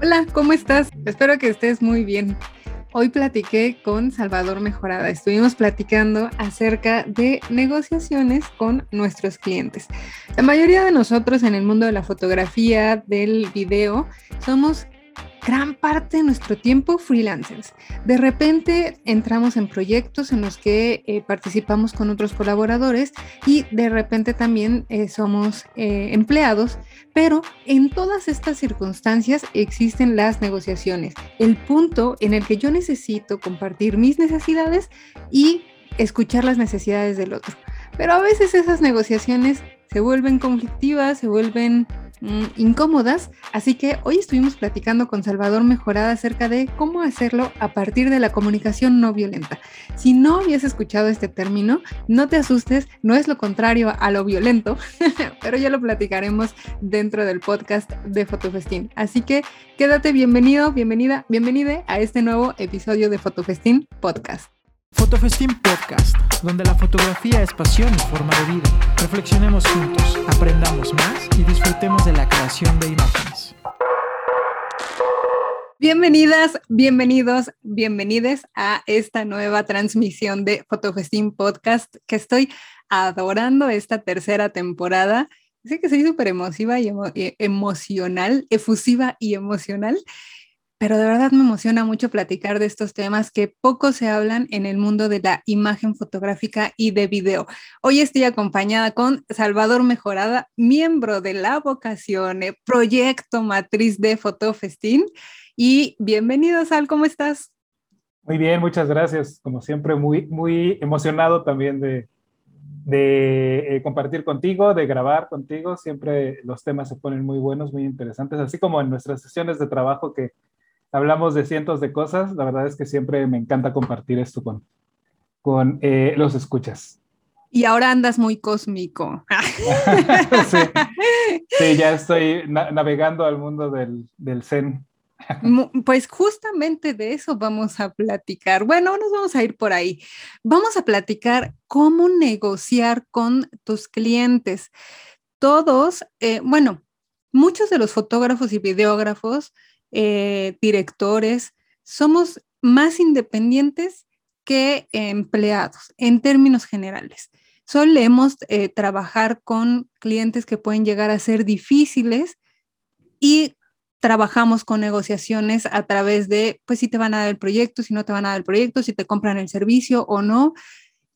Hola, ¿cómo estás? Espero que estés muy bien. Hoy platiqué con Salvador Mejorada. Estuvimos platicando acerca de negociaciones con nuestros clientes. La mayoría de nosotros en el mundo de la fotografía, del video, somos gran parte de nuestro tiempo freelancers. De repente entramos en proyectos en los que eh, participamos con otros colaboradores y de repente también eh, somos eh, empleados, pero en todas estas circunstancias existen las negociaciones, el punto en el que yo necesito compartir mis necesidades y escuchar las necesidades del otro. Pero a veces esas negociaciones se vuelven conflictivas, se vuelven Mm, incómodas, así que hoy estuvimos platicando con Salvador Mejorada acerca de cómo hacerlo a partir de la comunicación no violenta. Si no habías escuchado este término, no te asustes, no es lo contrario a lo violento, pero ya lo platicaremos dentro del podcast de Fotofestín. Así que quédate bienvenido, bienvenida, bienvenida a este nuevo episodio de Fotofestín Podcast. Fotofestín Podcast, donde la fotografía es pasión y forma de vida. Reflexionemos juntos, aprendamos más y disfrutemos de la creación de imágenes. Bienvenidas, bienvenidos, bienvenides a esta nueva transmisión de Fotofestín Podcast que estoy adorando esta tercera temporada. Sé que soy súper emotiva y emocional, efusiva y emocional pero de verdad me emociona mucho platicar de estos temas que poco se hablan en el mundo de la imagen fotográfica y de video. Hoy estoy acompañada con Salvador Mejorada, miembro de la vocación, eh, proyecto matriz de Fotofestín. Y bienvenido, Sal, ¿cómo estás? Muy bien, muchas gracias. Como siempre, muy, muy emocionado también de, de eh, compartir contigo, de grabar contigo. Siempre los temas se ponen muy buenos, muy interesantes, así como en nuestras sesiones de trabajo que hablamos de cientos de cosas. La verdad es que siempre me encanta compartir esto con, con eh, los escuchas. Y ahora andas muy cósmico. sí. ya estoy navegando al mundo del, del Zen. Pues justamente de eso vamos a platicar. Bueno, nos vamos a ir por ahí. Vamos a platicar cómo negociar con tus clientes. Todos, eh, bueno, muchos de los fotógrafos y videógrafos eh, directores, somos más independientes que empleados en términos generales. Solemos eh, trabajar con clientes que pueden llegar a ser difíciles y trabajamos con negociaciones a través de, pues si te van a dar el proyecto, si no te van a dar el proyecto, si te compran el servicio o no,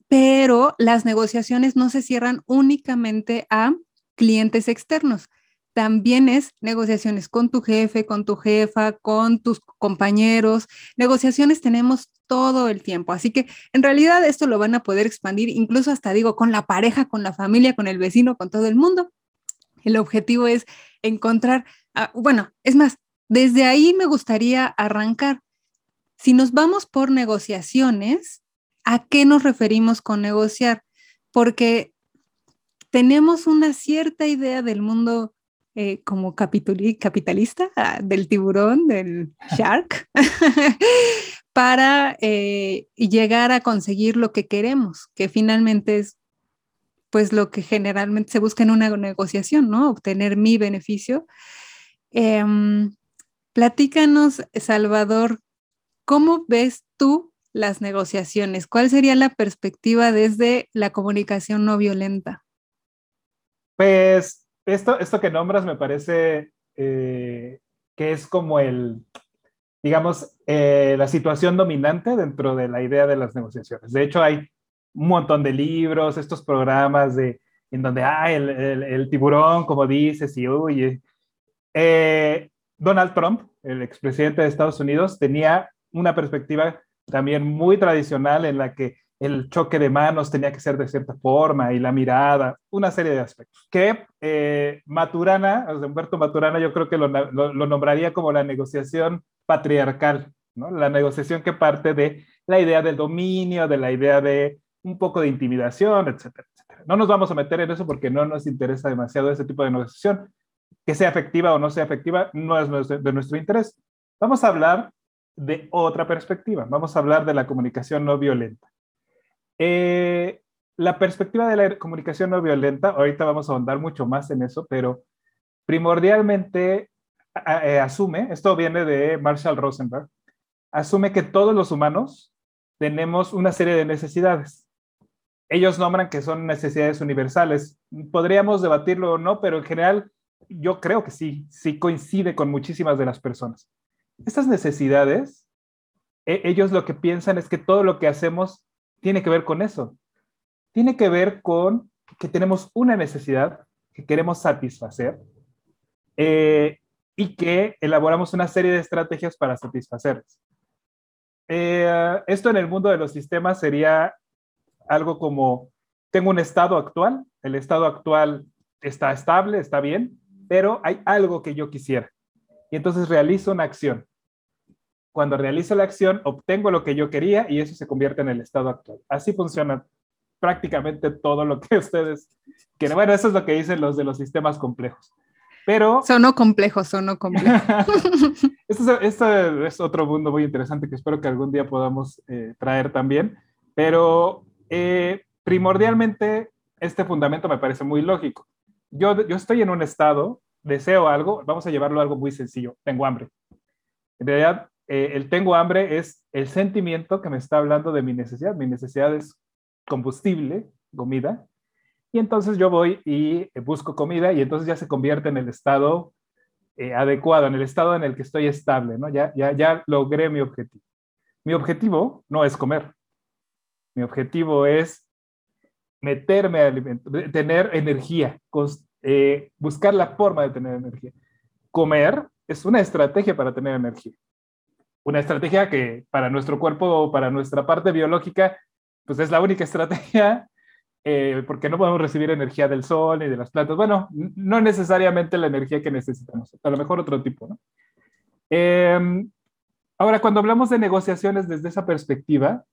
pero las negociaciones no se cierran únicamente a clientes externos también es negociaciones con tu jefe, con tu jefa, con tus compañeros. Negociaciones tenemos todo el tiempo. Así que en realidad esto lo van a poder expandir incluso hasta digo con la pareja, con la familia, con el vecino, con todo el mundo. El objetivo es encontrar, ah, bueno, es más, desde ahí me gustaría arrancar. Si nos vamos por negociaciones, ¿a qué nos referimos con negociar? Porque tenemos una cierta idea del mundo eh, como capitalista ah, del tiburón, del shark, para eh, llegar a conseguir lo que queremos, que finalmente es pues lo que generalmente se busca en una negociación, ¿no? Obtener mi beneficio. Em, platícanos, Salvador, ¿cómo ves tú las negociaciones? ¿Cuál sería la perspectiva desde la comunicación no violenta? Pues esto, esto que nombras me parece eh, que es como el, digamos, eh, la situación dominante dentro de la idea de las negociaciones. De hecho, hay un montón de libros, estos programas de, en donde hay el, el, tiburón, como dices, y huye. Eh, Donald Trump, el expresidente de Estados Unidos, tenía una perspectiva también muy tradicional en la que el choque de manos tenía que ser de cierta forma y la mirada, una serie de aspectos. Que eh, Maturana, Humberto Maturana, yo creo que lo, nombraría como la negociación patriarcal, ¿no? la negociación que parte de la idea del dominio, de la idea de un poco de intimidación, etcétera, etcétera. No nos vamos a meter en eso porque no nos interesa demasiado ese tipo de negociación. Que sea efectiva o no sea efectiva no es de nuestro interés. Vamos a hablar de otra perspectiva. Vamos a hablar de la comunicación no violenta. Eh, la perspectiva de la comunicación no violenta, ahorita vamos a ahondar mucho más en eso, pero primordialmente eh, asume, esto viene de Marshall Rosenberg, asume que todos los humanos tenemos una serie de necesidades. Ellos nombran que son necesidades universales. Podríamos debatirlo o no, pero en general yo creo que sí, sí coincide con muchísimas de las personas. Estas necesidades, e, ellos lo que piensan es que todo lo que hacemos tiene que ver con eso. Tiene que ver con que tenemos una necesidad que queremos satisfacer eh, y que elaboramos una serie de estrategias para satisfacerlas. Eh, esto en el mundo de los sistemas sería algo como, tengo un estado actual, el estado actual está estable, está bien, pero hay algo que yo quisiera. Y entonces realizo una acción. Cuando realizo la acción, obtengo lo que yo quería y eso se convierte en el estado actual. Así funciona prácticamente todo lo que ustedes quieren. Bueno, eso es lo que dicen los de los sistemas complejos. Pero... Sonó complejo, sonó complejo. esto, es otro mundo muy interesante que espero que algún día podamos eh, traer también. Pero eh, primordialmente este fundamento me parece muy lógico. Yo, yo estoy en un estado, deseo algo, vamos a llevarlo a algo muy sencillo, tengo hambre. En realidad, eh, el tengo hambre es el sentimiento que me está hablando de mi necesidad. Mi necesidad es combustible, comida, y entonces yo voy y busco comida y entonces ya se convierte en el estado eh, adecuado, en el estado en el que estoy estable, ¿no? Ya, ya, ya logré mi objetivo. Mi objetivo no es comer. Mi objetivo es meterme a alimento, tener energía, eh, buscar la forma de tener energía. Comer es una estrategia para tener energía. Una estrategia que para nuestro cuerpo, para nuestra parte biológica, pues es la única estrategia eh, porque no podemos recibir energía del sol ni de las plantas. Bueno, no necesariamente la energía que necesitamos, a lo mejor otro tipo, ¿no? Em, ahora, cuando hablamos de negociaciones desde esa perspectiva,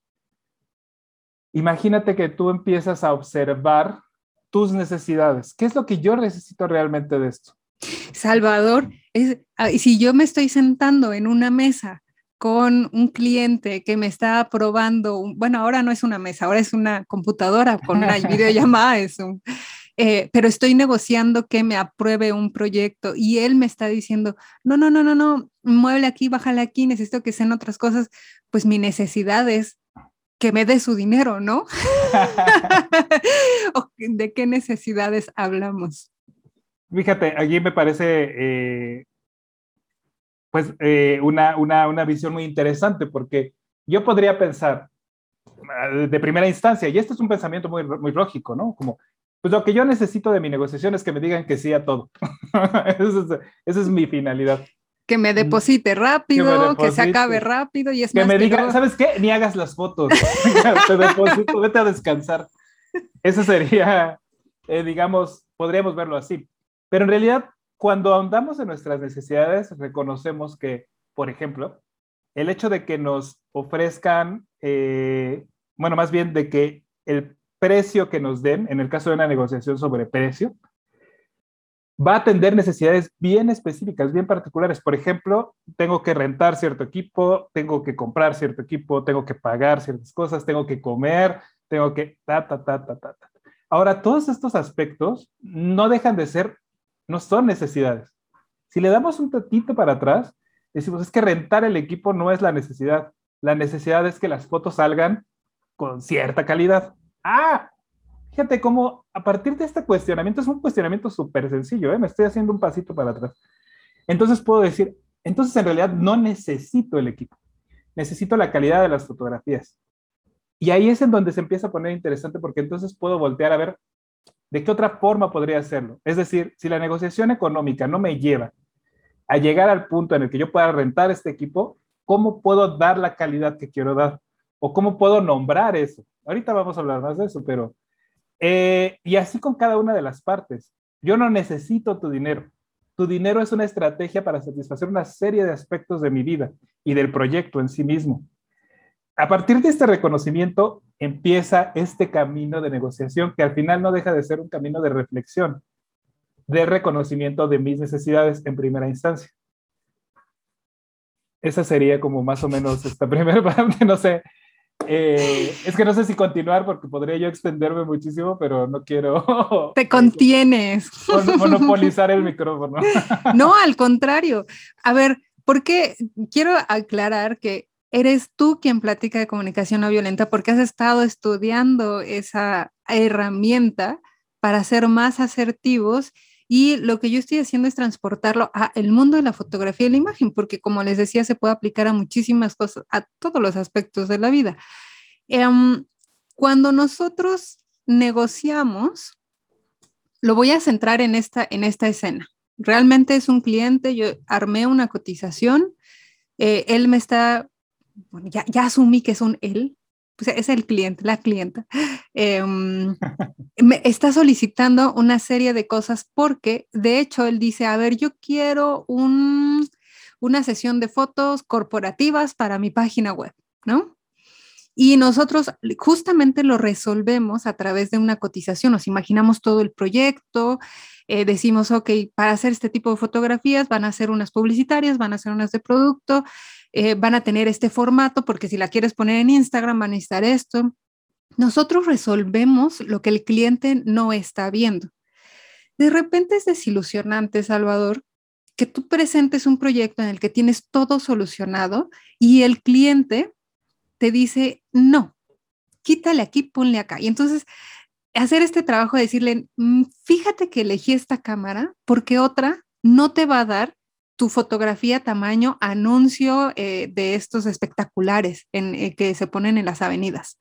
imagínate que tú empiezas a observar tus necesidades. ¿Qué es lo que yo necesito realmente de esto? Salvador, es, ah, si yo me estoy sentando en una mesa con un cliente que me está probando, bueno, ahora no es una mesa, ahora es una computadora con una videollamada, es un, eh, pero estoy negociando que me apruebe un proyecto y él me está diciendo, no, no, no, no, no, mueble aquí, bájale aquí, necesito que sean otras cosas, pues mi necesidad es que me dé su dinero, ¿no? ¿De qué necesidades hablamos? Fíjate, aquí me parece eh, pues eh, una, una, una visión muy interesante porque yo podría pensar eh, de primera instancia, y este es un pensamiento muy, muy lógico, ¿no? Como, pues lo que yo necesito de mi negociación es que me digan que sí a todo. esa, es, mi finalidad. Que me deposite rápido, que, se acabe rápido y es que me digan, ¿sabes qué? Ni hagas las fotos. Te deposito, vete a descansar. Eso sería, eh, digamos, podríamos verlo así. Pero en realidad, cuando ahondamos en nuestras necesidades, reconocemos que, por ejemplo, el hecho de que nos ofrezcan, eh, bueno, más bien de que el precio que nos den, en el caso de una negociación sobre precio, va a atender necesidades bien específicas, bien particulares. Por ejemplo, tengo que rentar cierto equipo, tengo que comprar cierto equipo, tengo que pagar ciertas cosas, tengo que comer, tengo que ta, ta, ta, ta, ta. Ahora, todos estos aspectos no dejan de ser no son necesidades. Si le damos un tatito para atrás, decimos, es que rentar el equipo no es la necesidad. La necesidad es que las fotos salgan con cierta calidad. Ah, fíjate cómo a partir de este cuestionamiento, es un cuestionamiento súper sencillo, ¿eh? me estoy haciendo un pasito para atrás. Entonces puedo decir, entonces en realidad no necesito el equipo, necesito la calidad de las fotografías. Y ahí es en donde se empieza a poner interesante porque entonces puedo voltear a ver ¿De qué otra forma podría hacerlo? Es decir, si la negociación económica no me lleva a llegar al punto en el que yo pueda rentar este equipo, ¿cómo puedo dar la calidad que quiero dar? ¿O cómo puedo nombrar eso? Ahorita vamos a hablar más de eso, pero... Eh, y así con cada una de las partes. Yo no necesito tu dinero. Tu dinero es una estrategia para satisfacer una serie de aspectos de mi vida y del proyecto en sí mismo. A partir de este reconocimiento, empieza este camino de negociación que al final no deja de ser un camino de reflexión, de reconocimiento de mis necesidades en primera instancia. Esa sería como más o menos esta primera parte, no sé. Eh, es que no sé si continuar porque podría yo extenderme muchísimo, pero no quiero... Te contienes. Monopolizar el micrófono. No, al contrario. A ver, porque quiero aclarar que eres tú quien platica de comunicación no violenta porque has estado estudiando esa herramienta para ser más asertivos y lo que yo estoy haciendo es transportarlo a el mundo de la fotografía y la imagen, porque como les decía, se puede aplicar a muchísimas cosas, a todos los aspectos de la vida. Em, cuando nosotros negociamos, lo voy a centrar en esta, en esta escena. Realmente es un cliente, yo armé una cotización, eh, él me está, ya, ya asumí que es un él, es el cliente, la clienta, em, me está solicitando una serie de cosas porque, de hecho, él dice, a ver, yo quiero un, una sesión de fotos corporativas para mi página web, ¿no? Y nosotros justamente lo resolvemos a través de una cotización, nos imaginamos todo el proyecto, eh, decimos, ok, para hacer este tipo de fotografías van a ser unas publicitarias, van a ser unas de producto, eh, van a tener este formato, porque si la quieres poner en Instagram van a necesitar esto. Nosotros resolvemos lo que el cliente no está viendo. De repente es desilusionante, Salvador, que tú presentes un proyecto en el que tienes todo solucionado y el cliente te dice, no, quítale aquí, ponle acá. Y entonces hacer este trabajo de decirle, mm, fíjate que elegí esta cámara porque otra no te va a dar tu fotografía tamaño anuncio eh, de estos espectaculares en, eh, que se ponen en las avenidas.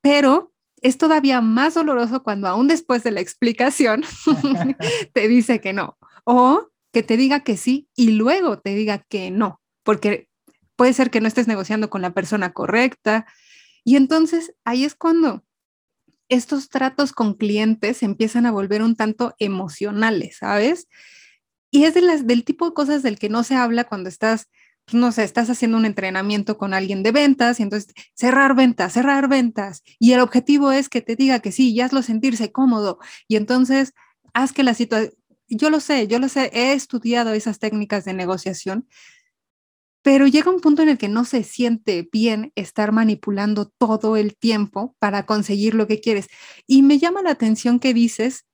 Pero es todavía más doloroso cuando aún después de la explicación te dice que no o que te diga que sí y luego te diga que no, porque puede ser que no estés negociando con la persona correcta. Y entonces ahí es cuando estos tratos con clientes empiezan a volver un tanto emocionales, ¿sabes? Y es del tipo de cosas del que no se habla cuando estás, pues, no sé, estás haciendo un entrenamiento con alguien de ventas y entonces cerrar ventas, cerrar ventas. Y el objetivo es que te diga que sí y hazlo sentirse cómodo. Y entonces haz que la situación, yo lo sé, yo lo sé, he estudiado esas técnicas de negociación, pero llega un punto en el que no se siente bien estar manipulando todo el tiempo para conseguir lo que quieres. Y me llama la atención que dices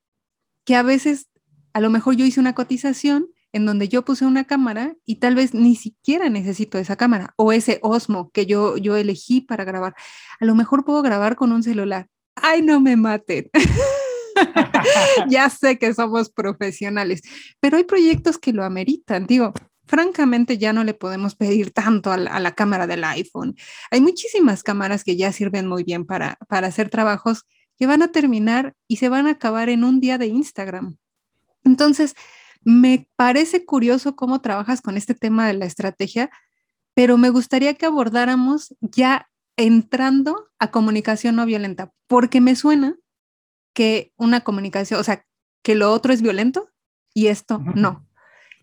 que a veces a lo mejor yo hice una cotización en donde yo puse una cámara y tal vez ni siquiera necesito esa cámara o ese Osmo que yo, yo elegí para grabar. A lo mejor puedo grabar con un celular. Ay, no me maten. ya sé que somos profesionales, pero hay proyectos que lo ameritan. Digo, francamente ya no le podemos pedir tanto a la, cámara del iPhone. Hay muchísimas cámaras que ya sirven muy bien para, para hacer trabajos que van a terminar y se van a acabar en un día de Instagram. Entonces, me parece curioso cómo trabajas con este tema de la estrategia, pero me gustaría que abordáramos ya entrando a comunicación no violenta, porque me suena que una comunicación, o sea, que lo otro es violento y esto no.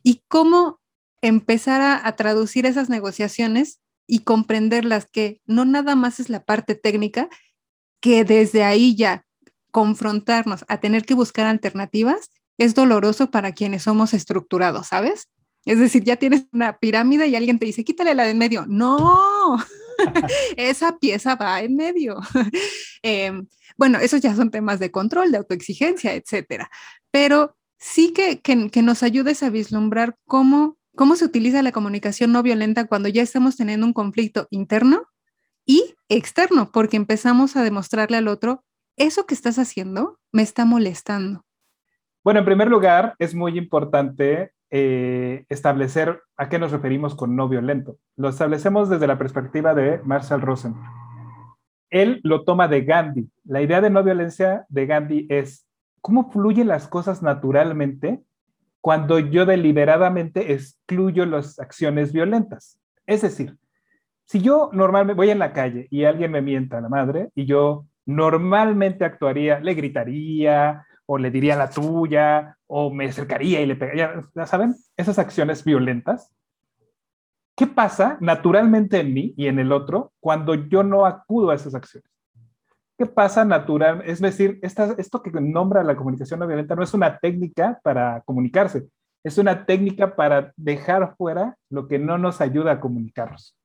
Y cómo empezar a, a, traducir esas negociaciones y comprenderlas, que no nada más es la parte técnica, que desde ahí ya confrontarnos a tener que buscar alternativas es doloroso para quienes somos estructurados, ¿sabes? Es decir, ya tienes una pirámide y alguien te dice, quítale la de en medio. No, esa pieza va en medio. Em, bueno, esos ya son temas de control, de autoexigencia, etcétera. Pero sí que, que, que, nos ayudes a vislumbrar cómo, cómo se utiliza la comunicación no violenta cuando ya estamos teniendo un conflicto interno y externo, porque empezamos a demostrarle al otro, eso que estás haciendo me está molestando. Bueno, en primer lugar, es muy importante eh, establecer a qué nos referimos con no violento. Lo establecemos desde la perspectiva de Marshall Rosen. Él lo toma de Gandhi. La idea de no violencia de Gandhi es cómo fluyen las cosas naturalmente cuando yo deliberadamente excluyo las acciones violentas. Es decir, si yo normalmente voy en la calle y alguien me mienta a la madre y yo normalmente actuaría, le gritaría, o le diría la tuya, o me acercaría y le pegaría, ya saben, esas acciones violentas. ¿Qué pasa naturalmente en mí y en el otro cuando yo no acudo a esas acciones? ¿Qué pasa natural? Es decir, esta, esto que nombra la comunicación no violenta no es una técnica para comunicarse, es una técnica para dejar fuera lo que no nos ayuda a comunicarnos.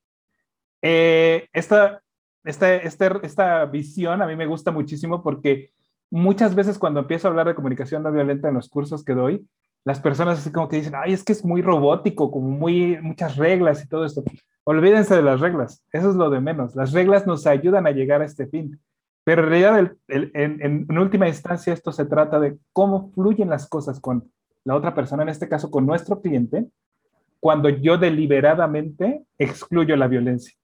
Eh, esta esta, este, esta visión a mí me gusta muchísimo porque muchas veces cuando empiezo a hablar de comunicación no violenta en los cursos que doy, las personas así como que dicen, ay, es que es muy robótico, como muy, muchas reglas y todo esto. Olvídense de las reglas, eso es lo de menos. Las reglas nos ayudan a llegar a este fin. Pero en realidad, en, en, última instancia, esto se trata de cómo fluyen las cosas con la otra persona, en este caso con nuestro cliente, cuando yo deliberadamente excluyo la violencia.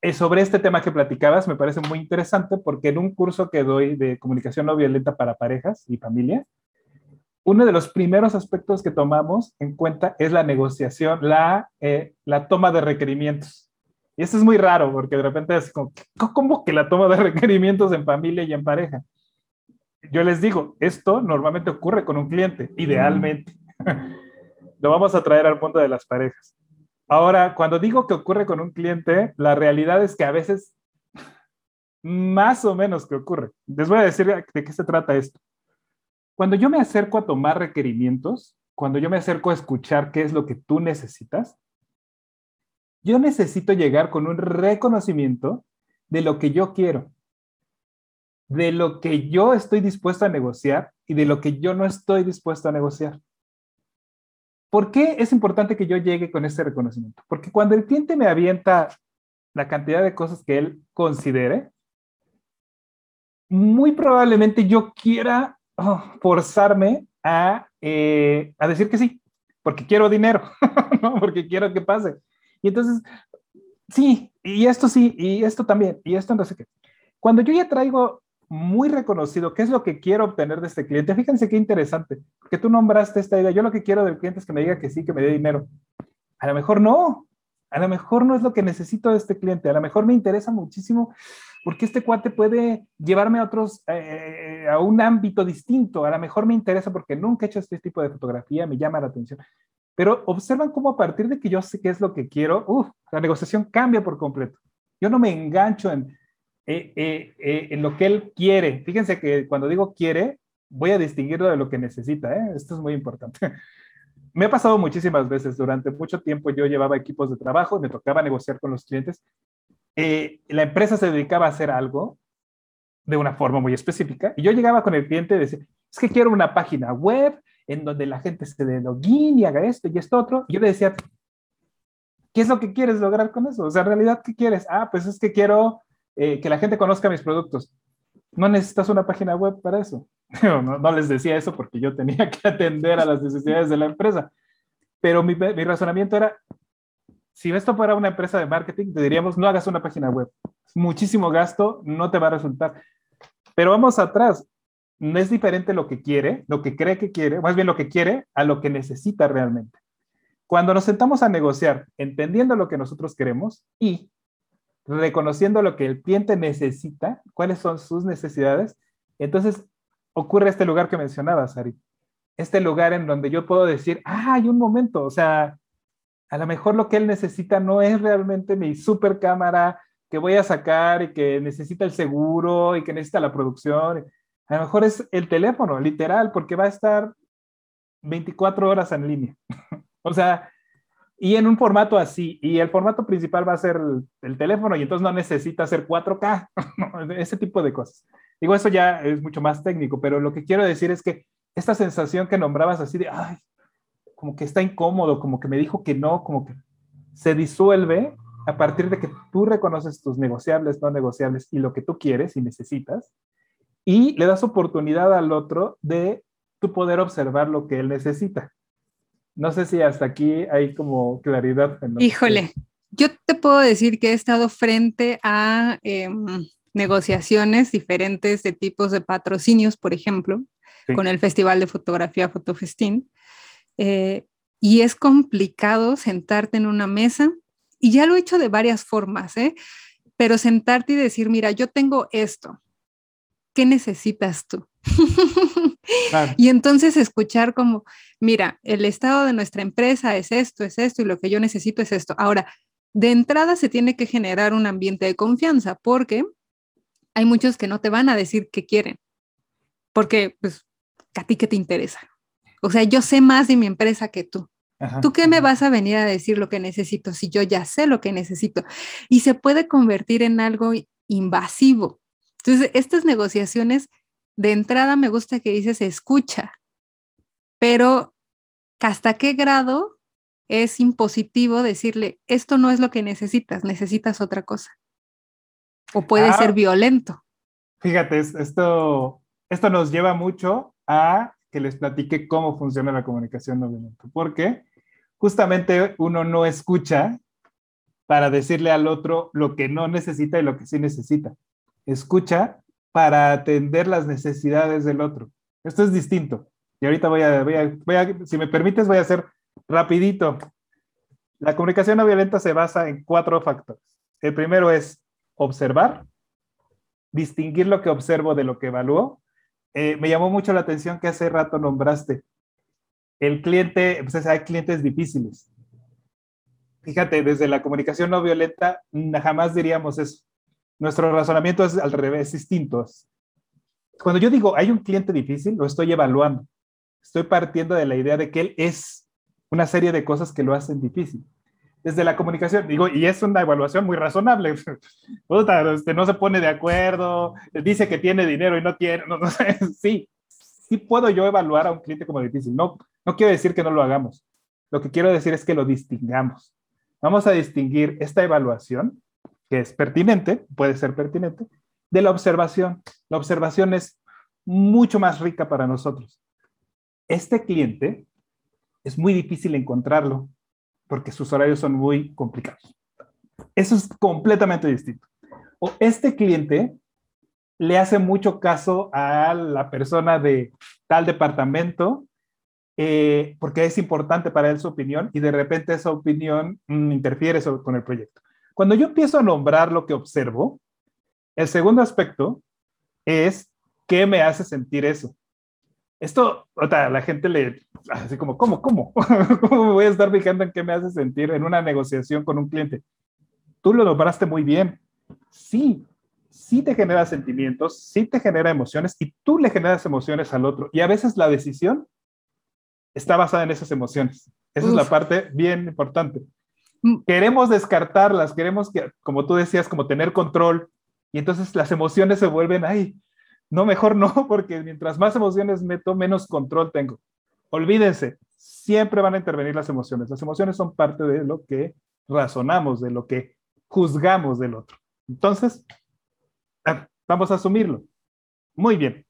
Eh, sobre este tema que platicabas me parece muy interesante porque en un curso que doy de comunicación no violenta para parejas y familia, uno de los primeros aspectos que tomamos en cuenta es la negociación, la, eh, la toma de requerimientos. Y esto es muy raro porque de repente es como, ¿cómo que la toma de requerimientos en familia y en pareja? Yo les digo, esto normalmente ocurre con un cliente, idealmente. Lo vamos a traer al punto de las parejas. Ahora, cuando digo que ocurre con un cliente, la realidad es que a veces más o menos que ocurre. Les voy a decir de qué se trata esto. Cuando yo me acerco a tomar requerimientos, cuando yo me acerco a escuchar qué es lo que tú necesitas, yo necesito llegar con un reconocimiento de lo que yo quiero, de lo que yo estoy dispuesto a negociar y de lo que yo no estoy dispuesto a negociar. ¿Por qué es importante que yo llegue con ese reconocimiento? Porque cuando el cliente me avienta la cantidad de cosas que él considere, muy probablemente yo quiera Oh, forzarme a, eh, a decir que sí, porque quiero dinero, porque quiero que pase. Y entonces, sí, y esto sí, y esto también, y esto no sé qué. Cuando yo ya traigo muy reconocido qué es lo que quiero obtener de este cliente, fíjense qué interesante, porque tú nombraste esta idea, yo lo que quiero del cliente es que me diga que sí, que me dé dinero. A lo mejor no, a lo mejor no es lo que necesito de este cliente, a lo mejor me interesa muchísimo porque este cuate puede llevarme a otros, eh, a un ámbito distinto. A lo mejor me interesa porque nunca he hecho este tipo de fotografía, me llama la atención. Pero observan cómo a partir de que yo sé qué es lo que quiero, uf, la negociación cambia por completo. Yo no me engancho en, eh, eh, en lo que él quiere. Fíjense que cuando digo quiere, voy a distinguirlo de lo que necesita. Esto es muy importante. me ha pasado muchísimas veces. Durante mucho tiempo yo llevaba equipos de trabajo y me tocaba negociar con los clientes eh, la empresa se dedicaba a hacer algo de una forma muy específica y yo llegaba con el cliente y decía, es que quiero una página web en donde la gente se dé login y haga esto y esto otro. Y yo le decía, ¿qué es lo que quieres lograr con eso? O sea, en realidad, ¿qué quieres? Ah, pues es que quiero eh, que la gente conozca mis productos. No necesitas una página web para eso. No, les decía eso porque yo tenía que atender a las necesidades de la empresa. Pero mi, mi razonamiento era, si esto fuera una empresa de marketing, te diríamos, no hagas una página web. Muchísimo gasto, no te va a resultar. Pero vamos atrás. No es diferente lo que quiere, lo que cree que quiere, más bien lo que quiere a lo que necesita realmente. Cuando nos sentamos a negociar, entendiendo lo que nosotros queremos y reconociendo lo que el cliente necesita, cuáles son sus necesidades, entonces ocurre este lugar que mencionabas, Ari. Este lugar en donde yo puedo decir, ah, hay un momento, o sea, a lo mejor lo que él necesita no es realmente mi super cámara que voy a sacar y que necesita el seguro y que necesita la producción. A lo mejor es el teléfono, literal, porque va a estar 24 horas en línea. o sea, y en un formato así, y el formato principal va a ser el, teléfono y entonces no necesita hacer 4K, ese tipo de cosas. Digo, eso ya es mucho más técnico, pero lo que quiero decir es que esta sensación que nombrabas así de, ay, como que está incómodo, como que me dijo que no, como que se disuelve a partir de que tú reconoces tus negociables, no negociables y lo que tú quieres y necesitas, y le das oportunidad al otro de tu poder observar lo que él necesita. No sé si hasta aquí hay como claridad. Híjole, yo te puedo decir que he estado frente a em, negociaciones diferentes de tipos de patrocinios, por ejemplo, con el Festival de Fotografía Fotofestín, eh, y es complicado sentarte en una mesa, y ya lo he hecho de varias formas, ¿eh? pero sentarte y decir, mira, yo tengo esto, ¿qué necesitas tú? Y entonces escuchar como, mira, el estado de nuestra empresa es esto, es esto, y lo que yo necesito es esto. Ahora, de entrada se tiene que generar un ambiente de confianza porque hay muchos que no te van a decir qué quieren, porque pues a ti qué te interesa, o sea, yo sé más de mi empresa que tú. ¿Tú qué me vas a venir a decir lo que necesito si yo ya sé lo que necesito? Y se puede convertir en algo invasivo. Entonces, estas negociaciones, de entrada me gusta que dices escucha, pero ¿hasta qué grado es impositivo decirle, esto no es lo que necesitas, necesitas otra cosa? O puede ser ah. violento. Fíjate, esto, esto nos lleva mucho a que les platique cómo funciona la comunicación no violenta, porque justamente uno no escucha para decirle al otro lo que no necesita y lo que sí necesita. Escucha para atender las necesidades del otro. Esto es distinto. Y ahorita voy a, voy a, voy a si me permites, voy a hacer rapidito. La comunicación no violenta se basa en cuatro factores. El primero es observar, distinguir lo que observo de lo que evalúo. Eh, me llamó mucho la atención que hace rato nombraste. El cliente, pues hay clientes difíciles. Fíjate, desde la comunicación no violenta jamás diríamos eso. Nuestro razonamiento es al revés, distinto. Cuando yo digo hay un cliente difícil, lo estoy evaluando. Estoy partiendo de la idea de que él es una serie de cosas que lo hacen difícil desde la comunicación, digo, y es una evaluación muy razonable. Este, no se pone de acuerdo, dice que tiene dinero y no tiene, no, sí, sí puedo yo evaluar a un cliente como difícil. No, no quiero decir que no lo hagamos. Lo que quiero decir es que lo distingamos. Vamos a distinguir esta evaluación, que es pertinente, puede ser pertinente, de la observación. La observación es mucho más rica para nosotros. Este cliente es muy difícil encontrarlo porque sus horarios son muy complicados. Eso es completamente distinto. O este cliente le hace mucho caso a la persona de tal departamento eh, porque es importante para él su opinión y de repente esa opinión mm, interfiere con el proyecto. Cuando yo empiezo a nombrar lo que observo, el segundo aspecto es qué me hace sentir eso. Esto, o sea, la gente le, así como, ¿cómo, cómo? ¿Cómo me voy a estar fijando en qué me hace sentir en una negociación con un cliente? Tú lo nombraste muy bien. Sí, sí te genera sentimientos, sí te genera emociones y tú le generas emociones al otro. Y a veces la decisión está basada en esas emociones. Esa es la parte bien importante. Mm. Queremos descartarlas, queremos que, como tú decías, como tener control. Y entonces las emociones se vuelven, ay, no, mejor no, porque mientras más emociones meto, menos control tengo. Olvídense, siempre van a intervenir las emociones. Las emociones son parte de lo que razonamos, de lo que juzgamos del otro. Entonces, vamos a asumirlo. Muy bien.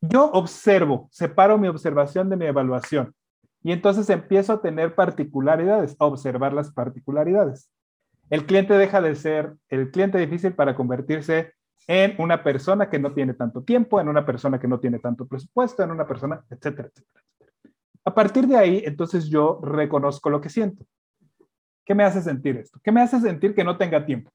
Yo observo, separo mi observación de mi evaluación y entonces empiezo a tener particularidades, a observar las particularidades. El cliente deja de ser el cliente difícil para convertirse en una persona que no tiene tanto tiempo, en una persona que no tiene tanto presupuesto, en una persona, etcétera, etcétera. A partir de ahí, entonces yo reconozco lo que siento. ¿Qué me hace sentir esto? ¿Qué me hace sentir que no tenga tiempo?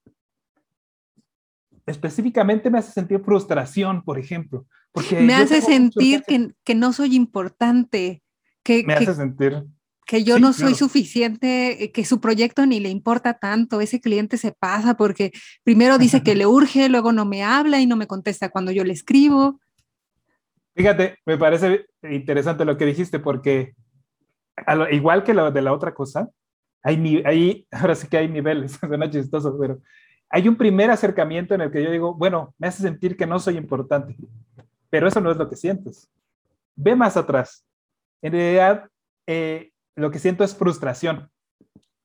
Específicamente me hace sentir frustración, por ejemplo. Porque me hace sentir que, que, no soy importante. Que, me hace sentir que yo no soy suficiente, eh, que su proyecto ni le importa tanto, ese cliente se pasa porque primero dice que le urge, luego no me habla y no me contesta cuando yo le escribo. Fíjate, me parece interesante lo que dijiste porque igual que lo de la otra cosa, hay, hay, ahora sí que hay niveles, suena chistoso, pero hay un primer acercamiento en el que yo digo, bueno, me hace sentir que no soy importante, pero eso no es lo que sientes. Ve más atrás. En realidad, eh, lo que siento es frustración.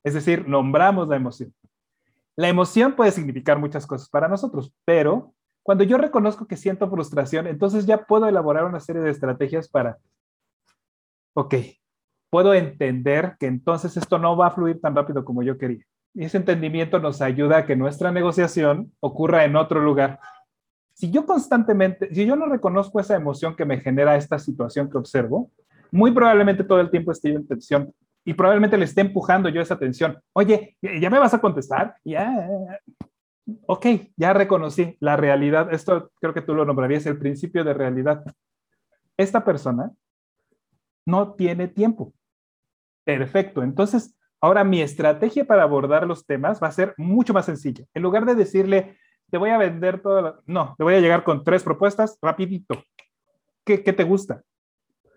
Es decir, nombramos la emoción. La emoción puede significar muchas cosas para nosotros, pero cuando yo reconozco que siento frustración, entonces ya puedo elaborar una serie de estrategias para, ok, puedo entender que entonces esto no va a fluir tan rápido como yo quería. Y ese entendimiento nos ayuda a que nuestra negociación ocurra en otro lugar. Si yo constantemente, si yo no reconozco esa emoción que me genera esta situación que observo, muy probablemente todo el tiempo esté en tensión y probablemente le esté empujando yo esa tensión. Oye, ¿ya me vas a contestar? Ya. Ok, ya reconocí la realidad. Esto creo que tú lo nombrarías el principio de realidad. Esta persona no tiene tiempo. Perfecto. Entonces, ahora mi estrategia para abordar los temas va a ser mucho más sencilla. En lugar de decirle, te voy a vender todo, no, te voy a llegar con tres propuestas rapidito. ¿Qué, qué te gusta?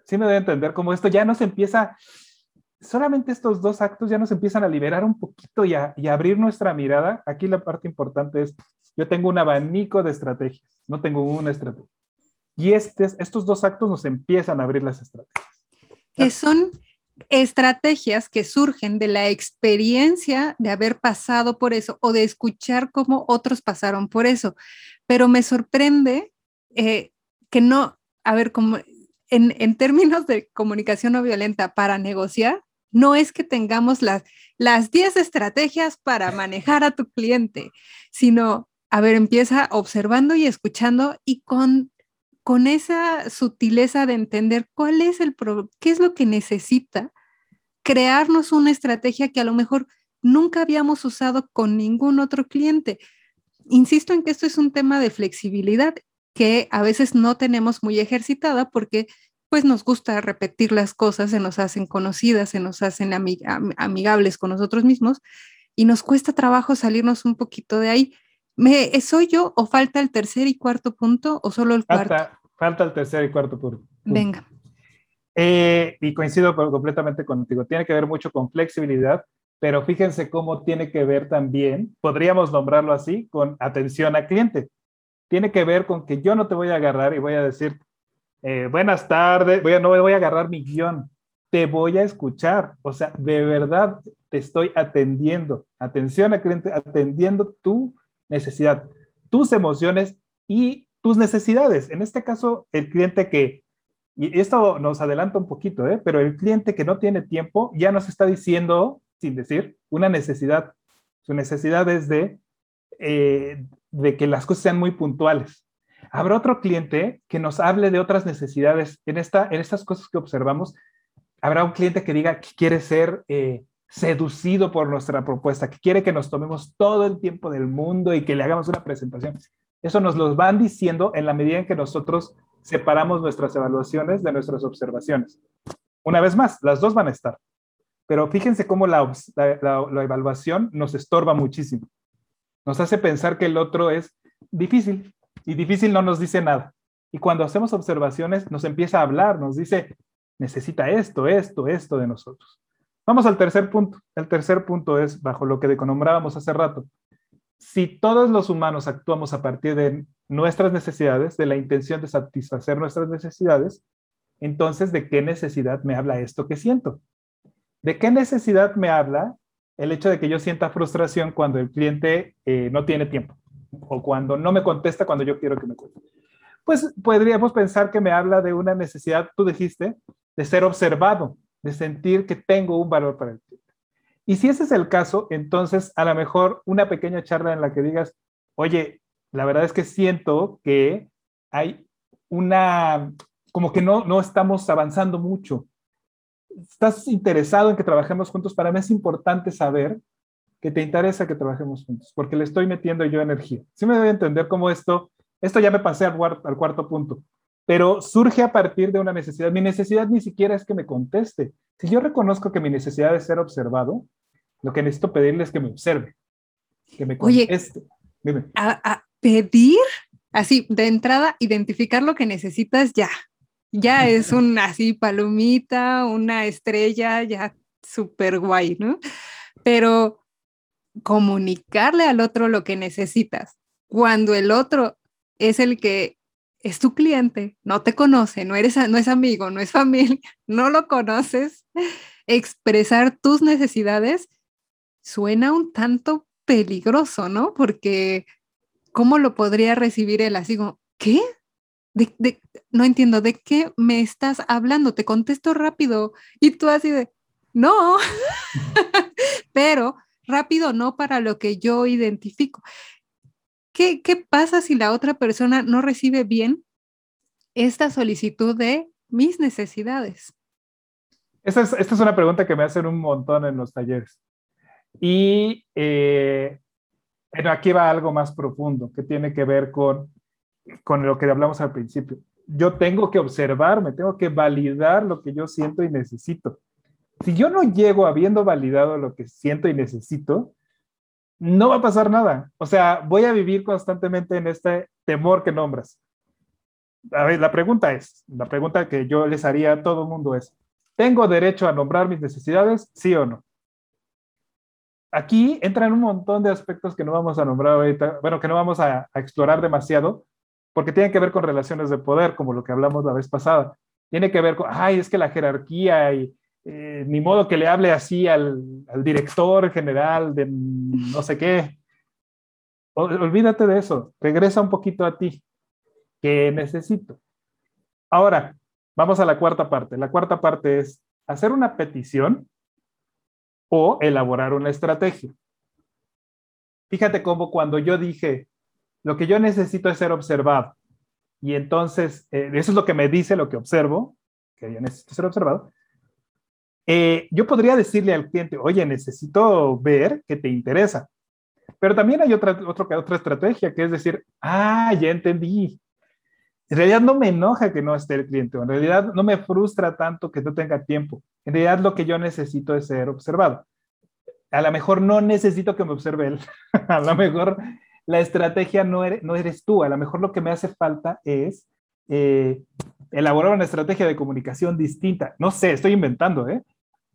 Sí me debe entender cómo esto ya no se empieza, solamente estos dos actos ya nos empiezan a liberar un poquito y a, y abrir nuestra mirada. Aquí la parte importante es, yo tengo un abanico de estrategias, no tengo una estrategia. Y estos dos actos nos empiezan a abrir las estrategias. Que son estrategias que surgen de la experiencia de haber pasado por eso o de escuchar cómo otros pasaron por eso. Pero me sorprende eh, que no, a ver, como en, términos de comunicación no violenta para negociar, no es que tengamos las, las 10 estrategias para manejar a tu cliente, sino, a ver, empieza observando y escuchando y con, con esa sutileza de entender cuál es el problema, qué es lo que necesita, crearnos una estrategia que a lo mejor nunca habíamos usado con ningún otro cliente. Insisto en que esto es un tema de flexibilidad que a veces no tenemos muy ejercitada porque pues nos gusta repetir las cosas, se nos hacen conocidas, se nos hacen amigables con nosotros mismos y nos cuesta trabajo salirnos un poquito de ahí. ¿Me, ¿Soy yo o falta el tercer y cuarto punto o solo el cuarto? Falta, el tercer y cuarto punto. Venga. Eh, y coincido completamente contigo, tiene que ver mucho con flexibilidad, pero fíjense cómo tiene que ver también, podríamos nombrarlo así, con atención al cliente. Tiene que ver con que yo no te voy a agarrar y voy a decir, eh, buenas tardes, voy a, no voy a agarrar mi guion, te voy a escuchar, o sea, de verdad te estoy atendiendo, atención al cliente, atendiendo tu necesidad, tus emociones y tus necesidades. En este caso, el cliente que, y esto nos adelanta un poquito, ¿eh? pero el cliente que no tiene tiempo ya nos está diciendo, sin decir, una necesidad. Su necesidad es de, eh, de que las cosas sean muy puntuales. Habrá otro cliente que nos hable de otras necesidades. En, esta, en estas cosas que observamos, habrá un cliente que diga que quiere ser eh, seducido por nuestra propuesta, que quiere que nos tomemos todo el tiempo del mundo y que le hagamos una presentación. Eso nos lo van diciendo en la medida en que nosotros separamos nuestras evaluaciones de nuestras observaciones. Una vez más, las dos van a estar. Pero fíjense cómo la, la evaluación nos estorba muchísimo. Nos hace pensar que el otro es difícil, y difícil no nos dice nada. Y cuando hacemos observaciones, nos empieza a hablar, nos dice, necesita esto, esto, esto de nosotros. Vamos al tercer punto. El tercer punto es, bajo lo que nombrábamos hace rato, si todos los humanos actuamos a partir de nuestras necesidades, de la intención de satisfacer nuestras necesidades, entonces, ¿de qué necesidad me habla esto que siento? ¿De qué necesidad me habla el hecho de que yo sienta frustración cuando el cliente eh, no tiene tiempo? o cuando no me contesta cuando yo quiero que me conteste. Pues podríamos pensar que me habla de una necesidad, tú dijiste, de ser observado, de sentir que tengo un valor para el cliente. Y si ese es el caso, entonces a lo mejor una pequeña charla en la que digas, oye, la verdad es que siento que hay una, como que no, no estamos avanzando mucho. ¿Estás interesado en que trabajemos juntos? Para mí es importante saber que te interesa que trabajemos juntos, porque le estoy metiendo yo energía. Sí me debe entender cómo esto, esto ya me pasé al, al cuarto punto, pero surge a partir de una necesidad. Mi necesidad ni siquiera es que me conteste. Si yo reconozco que mi necesidad es ser observado, lo que necesito pedirle es que me observe, que me conteste. Oye, A, pedir, así, de entrada, identificar lo que necesitas ya. Ya es una así palomita, una estrella, ya súper guay, ¿no? Pero comunicarle al otro lo que necesitas. Cuando el otro es el que es tu cliente, no te conoce, no eres no es amigo, no es familia, no lo conoces, expresar tus necesidades suena un tanto peligroso, ¿no? Porque ¿cómo lo podría recibir él así como, ¿qué? No entiendo, ¿de qué me estás hablando? Te contesto rápido y tú así de, no, pero rápido no para lo que yo identifico. ¿Qué, ¿Qué pasa si la otra persona no recibe bien esta solicitud de mis necesidades? Esta es, esta es una pregunta que me hacen un montón en los talleres. Y eh, aquí va algo más profundo que tiene que ver con, con lo que hablamos al principio. Yo tengo que observarme, tengo que validar lo que yo siento y necesito si yo no llego habiendo validado lo que siento y necesito, no va a pasar nada. O sea, voy a vivir constantemente en este temor que nombras. A ver, la pregunta es, la pregunta que yo les haría a todo el mundo es, ¿tengo derecho a nombrar mis necesidades? Sí o no. Aquí entran un montón de aspectos que no vamos a nombrar ahorita, bueno, que no vamos a, explorar demasiado, porque tienen que ver con relaciones de poder, como lo que hablamos la vez pasada. Tiene que ver con, ay, es que la jerarquía y eh, ni modo que le hable así al, al director general de no sé qué. Olvídate de eso, regresa un poquito a ti. ¿Qué necesito? Ahora, vamos a la cuarta parte. La cuarta parte es hacer una petición o elaborar una estrategia. Fíjate cómo cuando yo dije, lo que yo necesito es ser observado, y entonces eh, eso es lo que me dice lo que observo, que yo necesito ser observado, eh, yo podría decirle al cliente, oye, necesito ver que te interesa. Pero también hay otra, otra, otra estrategia, que es decir, ah, ya entendí, en realidad no me enoja que no esté el cliente, en realidad no me frustra tanto que no tenga tiempo. En realidad lo que yo necesito es ser observado. A lo mejor no necesito que me observe él. a lo mejor la estrategia no eres, tú. A lo mejor lo que me hace falta es eh, elaborar una estrategia de comunicación distinta. No sé, estoy inventando, ¿eh?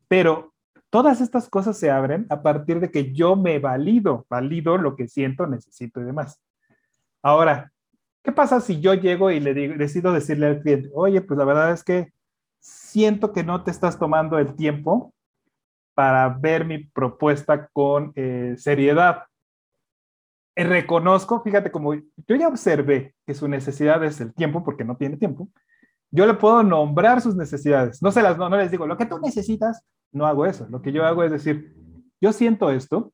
Pero todas estas cosas se abren a partir de que yo me valido, valido lo que siento, necesito y demás. Ahora, ¿Qué pasa si yo llego y le digo, decido decirle al cliente, oye, pues la verdad es que siento que no te estás tomando el tiempo para ver mi propuesta con eh, seriedad. Eh, reconozco, fíjate, como yo ya observé que su necesidad es el tiempo, porque no tiene tiempo, yo le puedo nombrar sus necesidades. No se las, no, no les digo, lo que tú necesitas, no hago eso. Lo que yo hago es decir, yo siento esto,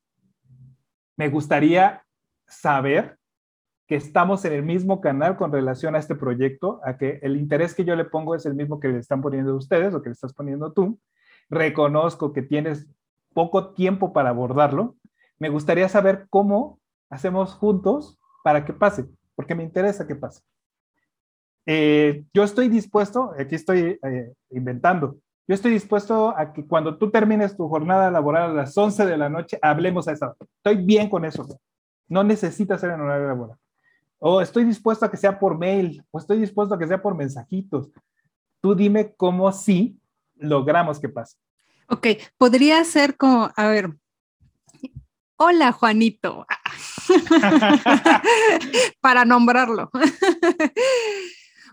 me gustaría saber que estamos en el mismo canal con relación a este proyecto, a que el interés que yo le pongo es el mismo que le están poniendo ustedes o que le estás poniendo tú. Reconozco que tienes poco tiempo para abordarlo. Me gustaría saber cómo hacemos juntos para que pase, porque me interesa que pase. Eh, yo estoy dispuesto, aquí estoy eh, inventando, yo estoy dispuesto a que cuando tú termines tu jornada laboral a las 11 de la noche, hablemos a esa Estoy bien con eso. No necesitas ser en horario laboral. O estoy dispuesto a que sea por mail, o estoy dispuesto a que sea por mensajitos. Tú dime cómo sí logramos que pase. Ok, podría ser como, a ver, hola Juanito, para nombrarlo.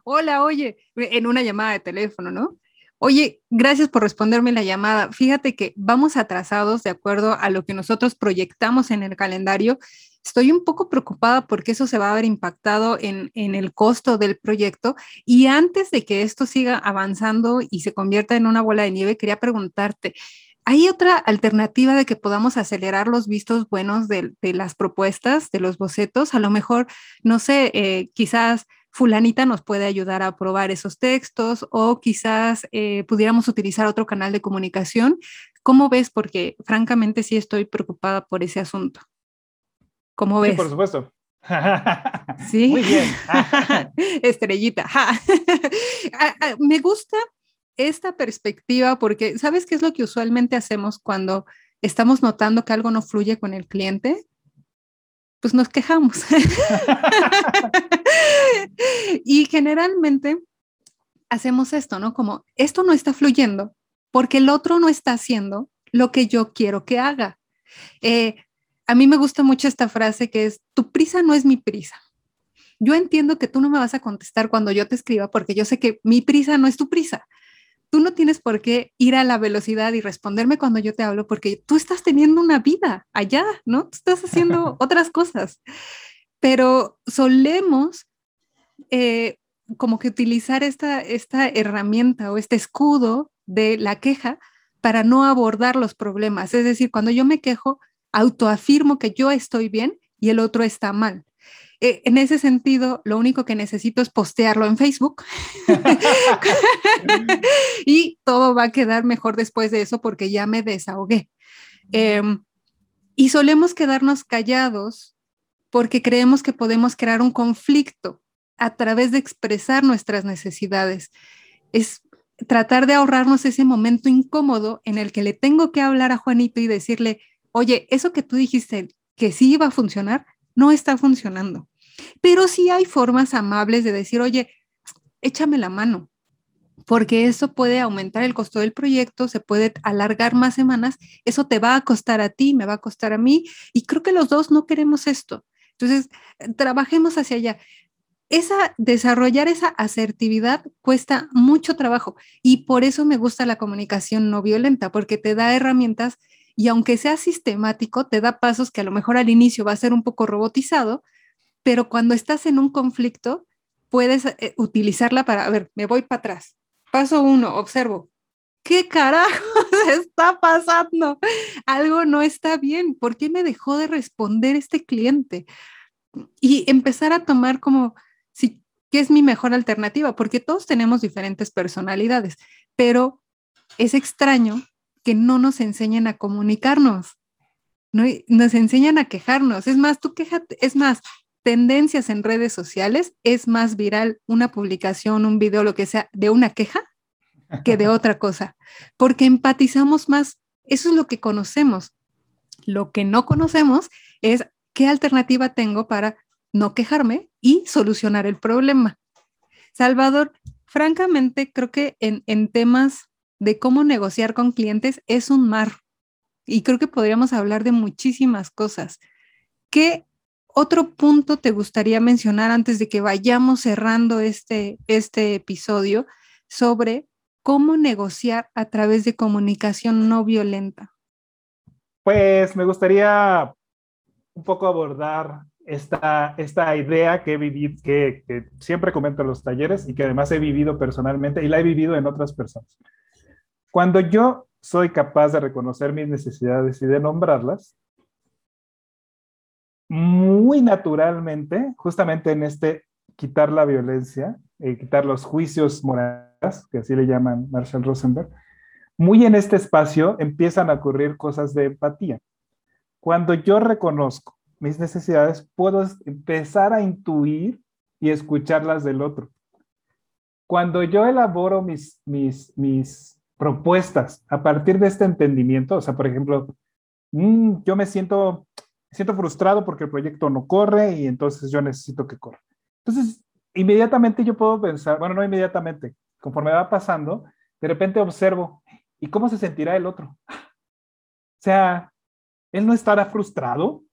hola, oye, en una llamada de teléfono, ¿no? Oye, gracias por responderme la llamada. Fíjate que vamos atrasados de acuerdo a lo que nosotros proyectamos en el calendario Estoy un poco preocupada porque eso se va a ver impactado en, el costo del proyecto. Y antes de que esto siga avanzando y se convierta en una bola de nieve, quería preguntarte, ¿hay otra alternativa de que podamos acelerar los vistos buenos de, las propuestas, de los bocetos? A lo mejor, no sé, eh, quizás fulanita nos puede ayudar a aprobar esos textos o quizás eh, pudiéramos utilizar otro canal de comunicación. ¿Cómo ves? Porque francamente sí estoy preocupada por ese asunto. ¿Cómo ves? Sí, por supuesto. Sí. Muy bien. Estrellita. Ah, ah, me gusta esta perspectiva porque, ¿sabes qué es lo que usualmente hacemos cuando estamos notando que algo no fluye con el cliente? Pues nos quejamos. y generalmente hacemos esto, ¿no? Como esto no está fluyendo porque el otro no está haciendo lo que yo quiero que haga. Eh, a mí me gusta mucho esta frase que es, tu prisa no es mi prisa. Yo entiendo que tú no me vas a contestar cuando yo te escriba porque yo sé que mi prisa no es tu prisa. Tú no tienes por qué ir a la velocidad y responderme cuando yo te hablo porque tú estás teniendo una vida allá, ¿no? Tú estás haciendo otras cosas. Pero solemos eh, como que utilizar esta, esta herramienta o este escudo de la queja para no abordar los problemas. Es decir, cuando yo me quejo, autoafirmo que yo estoy bien y el otro está mal. Eh, en ese sentido, lo único que necesito es postearlo en Facebook y todo va a quedar mejor después de eso porque ya me desahogué. Em, y solemos quedarnos callados porque creemos que podemos crear un conflicto a través de expresar nuestras necesidades. Es tratar de ahorrarnos ese momento incómodo en el que le tengo que hablar a Juanito y decirle, oye, eso que tú dijiste que sí iba a funcionar, no está funcionando. Pero sí hay formas amables de decir, oye, échame la mano. porque eso puede aumentar el costo del proyecto, se puede alargar más semanas, eso te va a costar a ti, me va a costar a mí, y creo que los dos no queremos esto. Entonces, trabajemos hacia allá. Esa, desarrollar esa asertividad cuesta mucho trabajo y por eso me gusta la comunicación no violenta, porque te da herramientas y aunque sea sistemático, te da pasos que a lo mejor al inicio va a ser un poco robotizado, pero cuando estás en un conflicto, puedes eh, utilizarla para, a ver, me voy para atrás. Paso uno, observo. ¿Qué carajo está pasando? Algo no está bien. ¿Por qué me dejó de responder este cliente? Y empezar a tomar como, si, ¿qué es mi mejor alternativa? Porque todos tenemos diferentes personalidades, pero es extraño que no nos enseñen a comunicarnos, ¿no? nos enseñan a quejarnos. Es más, tú quejate, es más, tendencias en redes sociales, es más viral una publicación, un video, lo que sea, de una queja que de otra cosa, porque empatizamos más. Eso es lo que conocemos. Lo que no conocemos es qué alternativa tengo para no quejarme y solucionar el problema. Salvador, francamente, creo que en, en temas de cómo negociar con clientes es un mar. Y creo que podríamos hablar de muchísimas cosas. ¿Qué otro punto te gustaría mencionar antes de que vayamos cerrando este, este episodio sobre cómo negociar a través de comunicación no violenta? Pues me gustaría un poco abordar esta, esta idea que, que, que siempre comento en los talleres y que además he vivido personalmente y la he vivido en otras personas. Cuando yo soy capaz de reconocer mis necesidades y de nombrarlas, muy naturalmente, justamente en este quitar la violencia, eh, quitar los juicios morales, que así le llaman Marshall Rosenberg, muy en este espacio empiezan a ocurrir cosas de empatía. Cuando yo reconozco mis necesidades, puedo empezar a intuir y escucharlas del otro. Cuando yo elaboro mis, mis, mis propuestas a partir de este entendimiento. O sea, por ejemplo, mm, yo me siento, siento frustrado porque el proyecto no corre y entonces yo necesito que corra. Entonces, inmediatamente yo puedo pensar, bueno, no inmediatamente, conforme va pasando, de repente observo, ¿y cómo se sentirá el otro? O sea, él no estará frustrado. O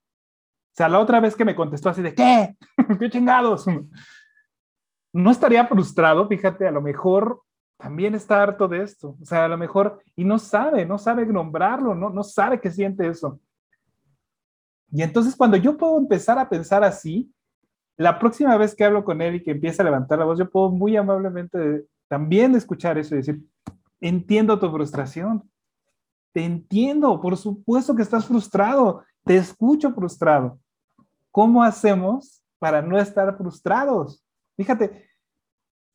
sea, la otra vez que me contestó así de, ¿qué? ¿Qué chingados? No estaría frustrado, fíjate, a lo mejor también está harto de esto. O sea, a lo mejor, y no sabe, no sabe nombrarlo, no, no sabe que siente eso. Y entonces cuando yo puedo empezar a pensar así, la próxima vez que hablo con él y que empieza a levantar la voz, yo puedo muy amablemente también escuchar eso y decir, entiendo tu frustración, te entiendo, por supuesto que estás frustrado, te escucho frustrado. ¿Cómo hacemos para no estar frustrados? Fíjate,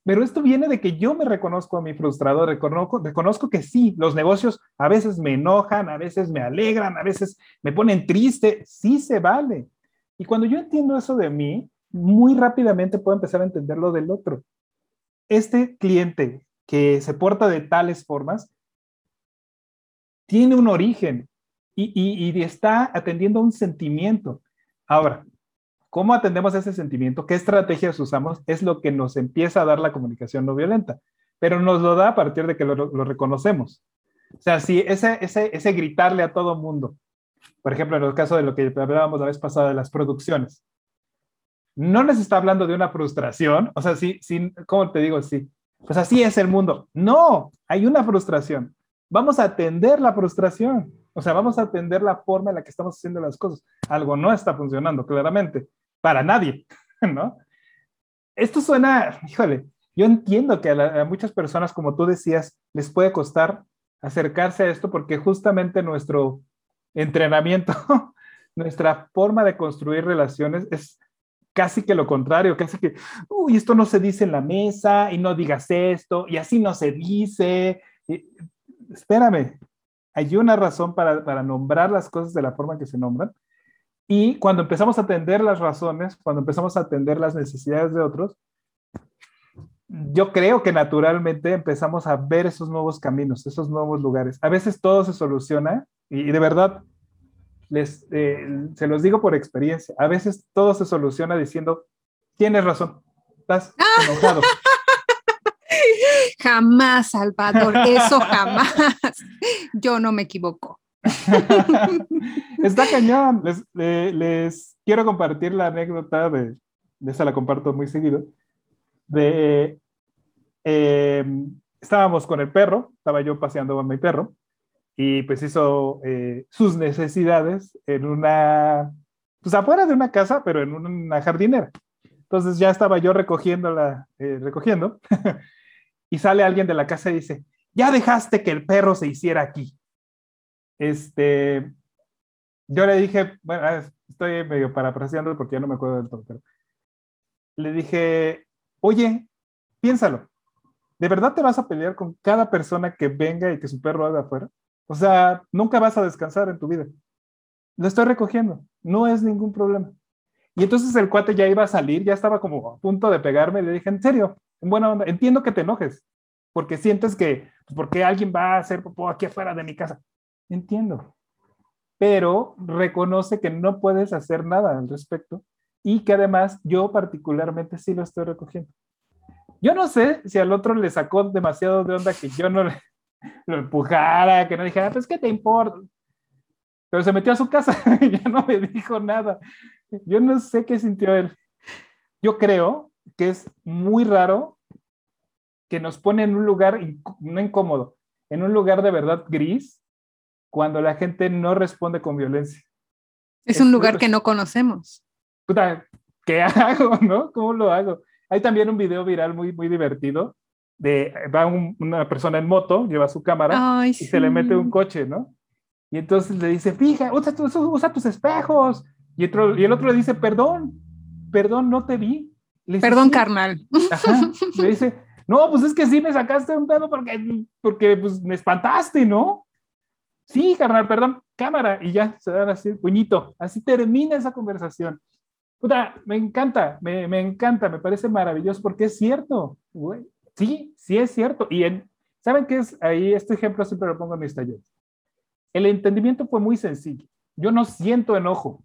pero esto viene de que yo me reconozco a mi frustrado, reconozco, reconozco que sí, los negocios a veces me enojan, a veces me alegran, a veces me ponen triste, sí se vale. Y cuando yo entiendo eso de mí, muy rápidamente puedo empezar a entender lo del otro. Este cliente que se porta de tales formas tiene un origen y, y, y está atendiendo a un sentimiento. Ahora, ¿Cómo atendemos ese sentimiento? ¿Qué estrategias usamos? Es lo que nos empieza a dar la comunicación no violenta, pero nos lo da a partir de que lo, reconocemos. O sea, si ese, ese, ese gritarle a todo mundo, por ejemplo, en el caso de lo que hablábamos la vez pasada de las producciones, no les está hablando de una frustración, o sea, sí, sí, ¿cómo te digo? Sí, pues así es el mundo. No, hay una frustración. Vamos a atender la frustración. O sea, vamos a atender la forma en la que estamos haciendo las cosas. Algo no está funcionando, claramente para nadie, ¿no? Esto suena, híjole, yo entiendo que a, muchas personas, como tú decías, les puede costar acercarse a esto porque justamente nuestro entrenamiento, nuestra forma de construir relaciones es casi que lo contrario, casi que, uy, esto no se dice en la mesa y no digas esto y así no se dice. espérame, hay una razón para, para nombrar las cosas de la forma que se nombran y cuando empezamos a atender las razones, cuando empezamos a atender las necesidades de otros, yo creo que naturalmente empezamos a ver esos nuevos caminos, esos nuevos lugares. A veces todo se soluciona y, de verdad, les, eh, se los digo por experiencia, a veces todo se soluciona diciendo, tienes razón, estás enojado. Jamás, Salvador, eso jamás. Yo no me equivoco. Está cañón. Les, quiero compartir la anécdota de, de esa la comparto muy seguido, de em, estábamos con el perro, estaba yo paseando con mi perro y pues hizo eh, sus necesidades en una, pues afuera de una casa, pero en una jardinera. Entonces ya estaba yo recogiéndola, eh, recogiendo, y sale alguien de la casa y dice, ya dejaste que el perro se hiciera aquí. Este, yo le dije, bueno, ah, estoy medio parafraseando porque ya no me acuerdo del todo, pero le dije, oye, piénsalo, ¿de verdad te vas a pelear con cada persona que venga y que su perro haga afuera? O sea, nunca vas a descansar en tu vida. Lo estoy recogiendo, no es ningún problema. Y entonces el cuate ya iba a salir, ya estaba como a punto de pegarme. Le dije, en serio, en buena onda, entiendo que te enojes, porque sientes que, pues, ¿por qué alguien va a hacer popó aquí afuera de mi casa? Entiendo. Pero reconoce que no puedes hacer nada al respecto y que además yo particularmente sí lo estoy recogiendo. Yo no sé si al otro le sacó demasiado de onda que yo no le, lo empujara, que no dijera, pues, ¿qué te importa? Pero se metió a su casa ya no me dijo nada. Yo no sé qué sintió él. Yo creo que es muy raro que nos pone en un lugar no incómodo, en un lugar de verdad gris, cuando la gente no responde con violencia. Es, un lugar que no conocemos. ¿Qué hago, no? ¿Cómo lo hago? Hay también un video viral muy, muy divertido de, va una persona en moto, lleva su cámara y se le mete un coche, ¿no? Y entonces le dice, fija, usa, usa tus espejos, y, y el otro le dice, perdón, perdón, no te vi. perdón, carnal. Le dice, no, pues es que sí me sacaste un pedo porque, porque pues, me espantaste, ¿no? Sí, carnal, perdón, cámara. Y ya se dan así, puñito. Así termina esa conversación. Puta, me encanta, me, me encanta, me parece maravilloso porque es cierto, güey. Sí, sí es cierto. Y en, ¿saben qué es ahí? Este ejemplo siempre lo pongo en mis talleres. El entendimiento fue muy sencillo. Yo no siento enojo,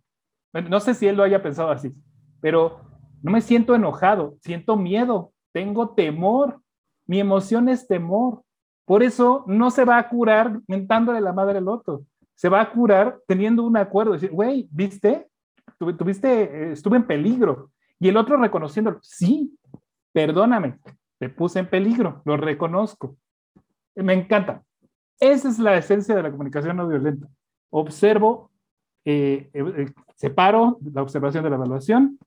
no sé si él lo haya pensado así, pero no me siento enojado, siento miedo, tengo temor. Mi emoción es temor. Por eso no se va a curar mentándole la madre al otro. Se va a curar teniendo un acuerdo. Decir, güey, ¿viste? Tuviste, eh, estuve en peligro. Y el otro reconociéndolo, sí, perdóname, te puse en peligro, lo reconozco. Me encanta. Esa es la esencia de la comunicación no violenta. Observo, eh, eh, separo la observación de la evaluación,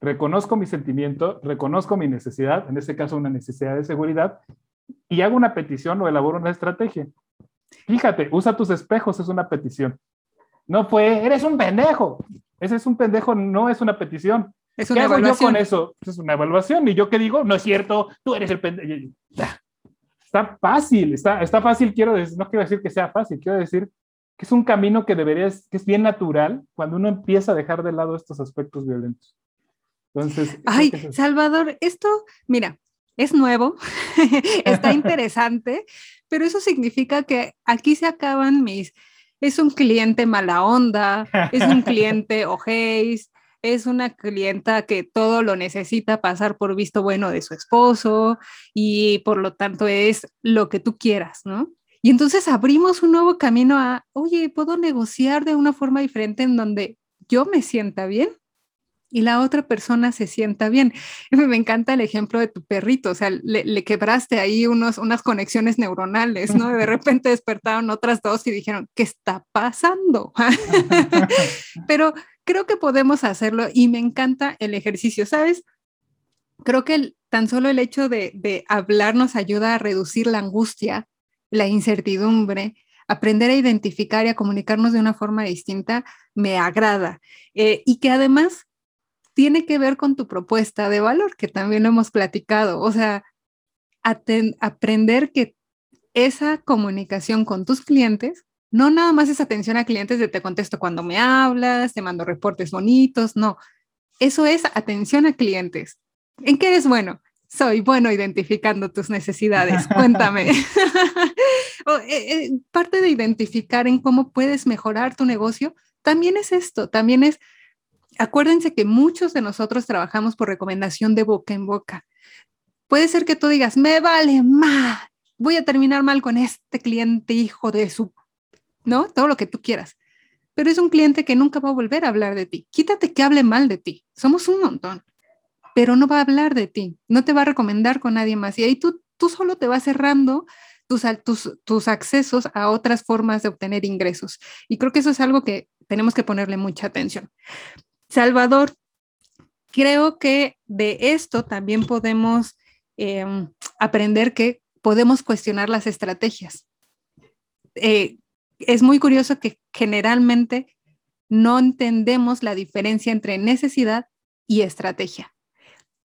reconozco mi sentimiento, reconozco mi necesidad, en este caso una necesidad de seguridad, y hago una petición o elaboro una estrategia. Fíjate, usa tus espejos, es una petición. No fue, eres un pendejo. Ese es un pendejo, no es una petición. Es una ¿Qué hago yo con eso? Es una evaluación. ¿Y yo qué digo? No es cierto, tú eres el pendejo. Está fácil, está, está fácil, quiero decir, no quiero decir que sea fácil, quiero decir que es un camino que deberías, que es bien natural cuando uno empieza a dejar de lado estos aspectos violentos. Entonces. Ay, Salvador, esto, mira, es nuevo, está interesante, pero eso significa que aquí se acaban mis, es un cliente mala onda, es un cliente ojéis, es una clienta que todo lo necesita pasar por visto bueno de su esposo y por lo tanto es lo que tú quieras, ¿no? Y entonces abrimos un nuevo camino a, oye, puedo negociar de una forma diferente en donde yo me sienta bien y la otra persona se sienta bien. Me encanta el ejemplo de tu perrito, o sea, le, quebraste ahí unos, unas conexiones neuronales, ¿no? De repente despertaron otras dos y dijeron, ¿qué está pasando? Pero creo que podemos hacerlo y me encanta el ejercicio, ¿sabes? Creo que tan solo el hecho de, de hablar nos ayuda a reducir la angustia la incertidumbre, aprender a identificar y a comunicarnos de una forma distinta me agrada. Eh, y que además tiene que ver con tu propuesta de valor, que también lo hemos platicado. O sea, aprender que esa comunicación con tus clientes no nada más es atención a clientes de te contesto cuando me hablas, te mando reportes bonitos, no. Eso es atención a clientes. ¿En qué eres bueno? soy bueno identificando tus necesidades. Cuéntame. Eh, eh, parte de identificar en cómo puedes mejorar tu negocio también es esto, también es, acuérdense que muchos de nosotros trabajamos por recomendación de boca en boca. Puede ser que tú digas, me vale más, voy a terminar mal con este cliente hijo de su, ¿no? Todo lo que tú quieras. Pero es un cliente que nunca va a volver a hablar de ti. Quítate que hable mal de ti. Somos un montón, pero no va a hablar de ti, no te va a recomendar con nadie más. Y ahí tú, tú solo te vas cerrando tus, tus, tus accesos a otras formas de obtener ingresos. Y creo que eso es algo que tenemos que ponerle mucha atención. Salvador, creo que de esto también podemos em, aprender que podemos cuestionar las estrategias. Eh, es muy curioso que generalmente no entendemos la diferencia entre necesidad y estrategia.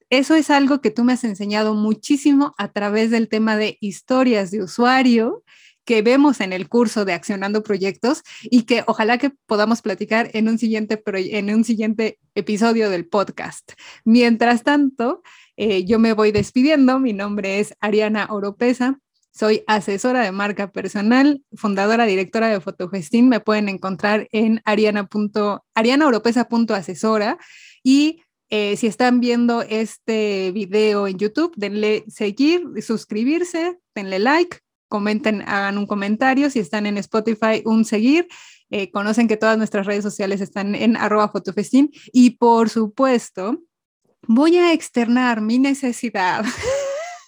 Eso es algo que tú me has enseñado muchísimo a través del tema de historias de usuario que vemos en el curso de Accionando Proyectos y que ojalá que podamos platicar en un siguiente, en un siguiente episodio del podcast. Mientras tanto, eh, yo me voy despidiendo. Mi nombre es Ariana Oropesa. Soy asesora de marca personal, fundadora, directora de Fotogestín. Me pueden encontrar en ariana.oropesa.asesora y eh, si están viendo este video en YouTube, denle seguir, suscribirse, denle like, comenten, hagan un comentario. Si están en Spotify, un seguir. Eh, conocen que todas nuestras redes sociales están en arroba fotofestín. Y por supuesto, voy a externar mi necesidad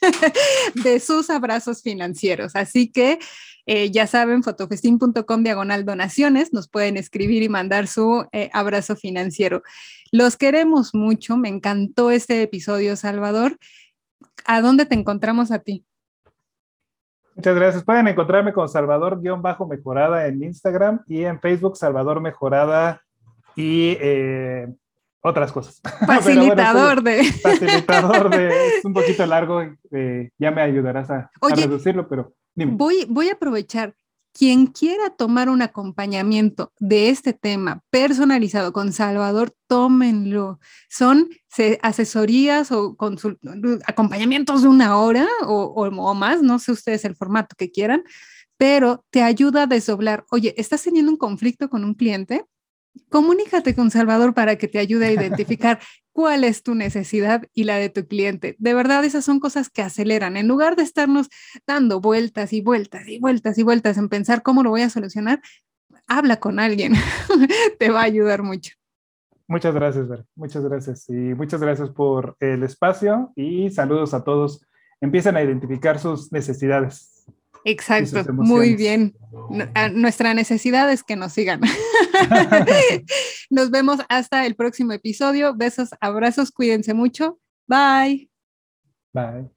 de sus abrazos financieros. Así que eh, ya saben, fotofestín.com diagonal donaciones, nos pueden escribir y mandar su eh, abrazo financiero. Los queremos mucho, me encantó este episodio, Salvador. ¿A dónde te encontramos a ti? Muchas gracias. Pueden encontrarme con Salvador-Mejorada en Instagram y en Facebook Salvador Mejorada y eh, otras cosas. Facilitador de. Facilitador de. Es un poquito largo, eh, ya me ayudarás a, reducirlo, pero Voy, voy a aprovechar. Quien quiera tomar un acompañamiento de este tema personalizado con Salvador, tómenlo. Son asesorías o acompañamientos de una hora o, o, más, no sé ustedes el formato que quieran, pero te ayuda a desdoblar. Oye, ¿estás teniendo un conflicto con un cliente? Comunícate con Salvador para que te ayude a identificar cuál es tu necesidad y la de tu cliente. De verdad, esas son cosas que aceleran. En lugar de estarnos dando vueltas y vueltas y vueltas y vueltas en pensar cómo lo voy a solucionar, habla con alguien. te va a ayudar mucho. Muchas gracias, Ver. Muchas gracias. Y muchas gracias por el espacio y saludos a todos. Empiecen a identificar sus necesidades. Exacto, muy bien. Nuestra necesidad es que nos sigan. nos vemos hasta el próximo episodio. Besos, abrazos, cuídense mucho. Bye. Bye.